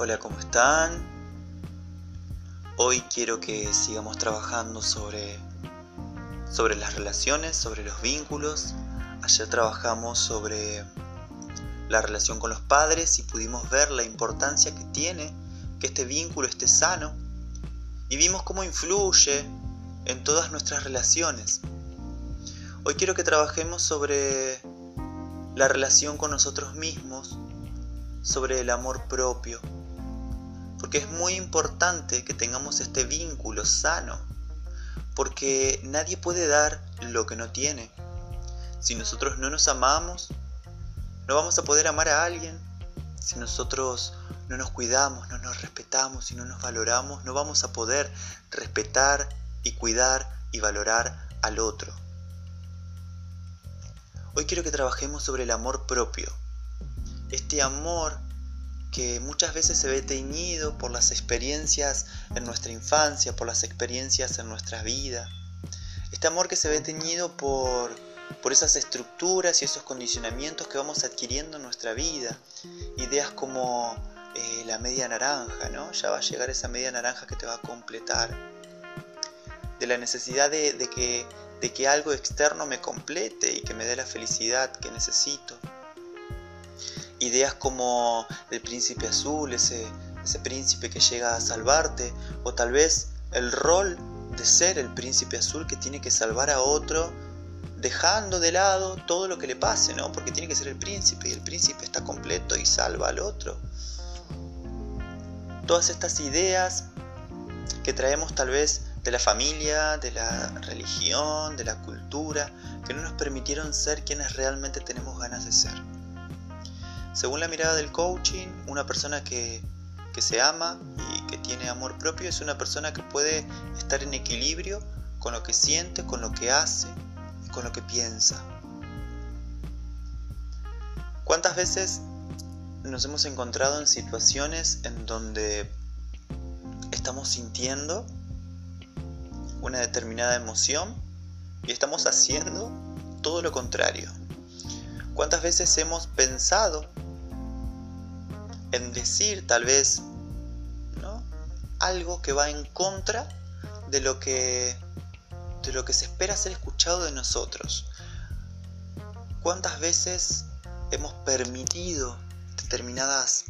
Hola, ¿cómo están? Hoy quiero que sigamos trabajando sobre, sobre las relaciones, sobre los vínculos. Ayer trabajamos sobre la relación con los padres y pudimos ver la importancia que tiene que este vínculo esté sano. Y vimos cómo influye en todas nuestras relaciones. Hoy quiero que trabajemos sobre la relación con nosotros mismos, sobre el amor propio porque es muy importante que tengamos este vínculo sano, porque nadie puede dar lo que no tiene. Si nosotros no nos amamos, no vamos a poder amar a alguien. Si nosotros no nos cuidamos, no nos respetamos y no nos valoramos, no vamos a poder respetar y cuidar y valorar al otro. Hoy quiero que trabajemos sobre el amor propio. Este amor que muchas veces se ve teñido por las experiencias en nuestra infancia, por las experiencias en nuestra vida. Este amor que se ve teñido por, por esas estructuras y esos condicionamientos que vamos adquiriendo en nuestra vida. Ideas como eh, la media naranja, ¿no? Ya va a llegar esa media naranja que te va a completar. De la necesidad de, que, de que algo externo me complete y que me dé la felicidad que necesito ideas como el príncipe azul, ese, ese príncipe que llega a salvarte, o tal vez el rol de ser el príncipe azul que tiene que salvar a otro, dejando de lado todo lo que le pase, ¿no? Porque tiene que ser el príncipe y el príncipe está completo y salva al otro. Todas estas ideas que traemos tal vez de la familia, de la religión, de la cultura, que no nos permitieron ser quienes realmente tenemos ganas de ser. Según la mirada del coaching, una persona que, se ama y que tiene amor propio es una persona que puede estar en equilibrio con lo que siente, con lo que hace y con lo que piensa. ¿Cuántas veces nos hemos encontrado en situaciones en donde estamos sintiendo una determinada emoción y estamos haciendo todo lo contrario? ¿Cuántas veces hemos pensado en decir tal vez ¿no? algo que va en contra de lo que de lo que se espera ser escuchado de nosotros. ¿Cuántas veces hemos permitido determinadas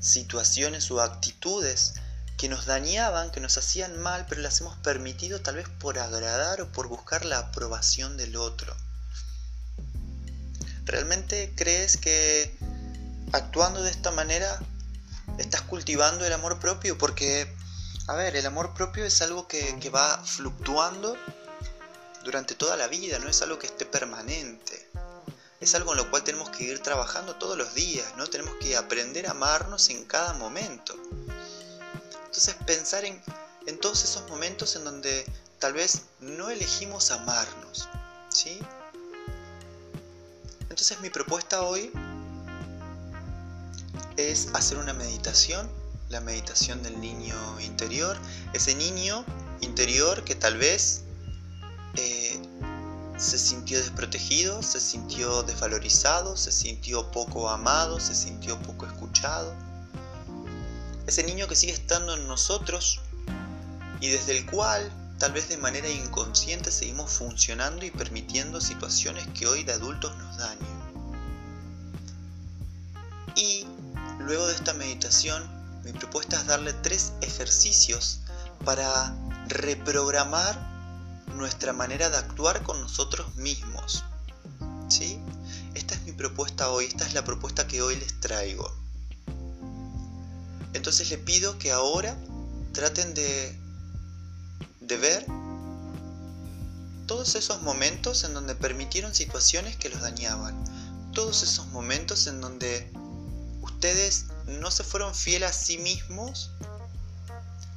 situaciones o actitudes que nos dañaban, que nos hacían mal, pero las hemos permitido tal vez por agradar o por buscar la aprobación del otro? ¿Realmente crees que actuando de esta manera estás cultivando el amor propio porque, a ver, el amor propio es algo que, va fluctuando durante toda la vida, no es algo que esté permanente. Es algo en lo cual tenemos que ir trabajando todos los días, ¿no? Tenemos que aprender a amarnos en cada momento. Entonces pensar en, en todos esos momentos en donde tal vez no elegimos amarnos, ¿sí? Entonces mi propuesta hoy es hacer una meditación, la meditación del niño interior, ese niño interior que tal vez eh, se sintió desprotegido, se sintió desvalorizado, se sintió poco amado, se sintió poco escuchado. Ese niño que sigue estando en nosotros y desde el cual tal vez de manera inconsciente seguimos funcionando y permitiendo situaciones que hoy de adultos nos dañan. Y Luego de esta meditación, mi propuesta es darle tres ejercicios para reprogramar nuestra manera de actuar con nosotros mismos. ¿Sí? Esta es mi propuesta hoy, esta es la propuesta que hoy les traigo. Entonces les pido que ahora traten de, de ver todos esos momentos en donde permitieron situaciones que los dañaban. Todos esos momentos en donde ustedes no se fueron fieles a sí mismos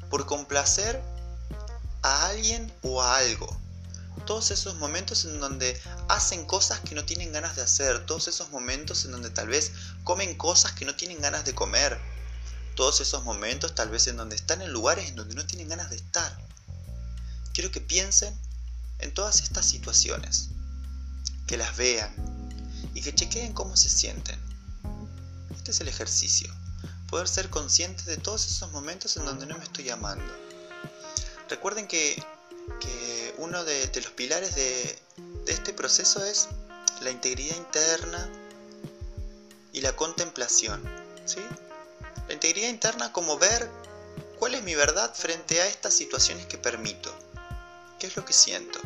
por complacer a alguien o a algo. Todos esos momentos en donde hacen cosas que no tienen ganas de hacer, todos esos momentos en donde tal vez comen cosas que no tienen ganas de comer, todos esos momentos tal vez en donde están en lugares en donde no tienen ganas de estar. Quiero que piensen en todas estas situaciones, que las vean y que chequeen cómo se sienten. Es el ejercicio. poder ser conscientes de todos esos momentos en donde no me estoy amando. Recuerden que, uno de, los pilares de, de este proceso es la integridad interna y la contemplación. ¿sí? La integridad interna como ver cuál es mi verdad frente a estas situaciones que permito. ¿Qué es lo que siento?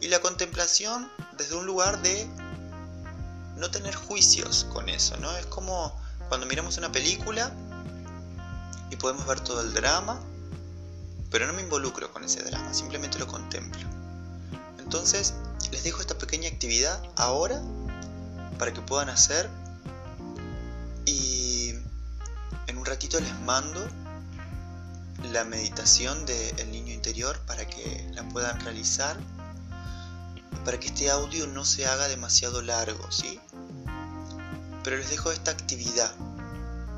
Y la contemplación desde un lugar de no tener juicios con eso, ¿no? Es como cuando miramos una película y podemos ver todo el drama, pero no me involucro con ese drama, simplemente lo contemplo. Entonces, les dejo esta pequeña actividad ahora para que puedan hacer y en un ratito les mando la meditación del niño interior para que la puedan realizar para que este audio no se haga demasiado largo, ¿sí? Pero les dejo esta actividad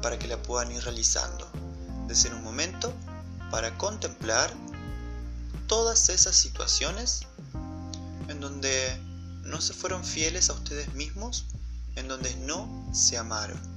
para que la puedan ir realizando. Desde un momento para contemplar todas esas situaciones en donde no se fueron fieles a ustedes mismos, en donde no se amaron.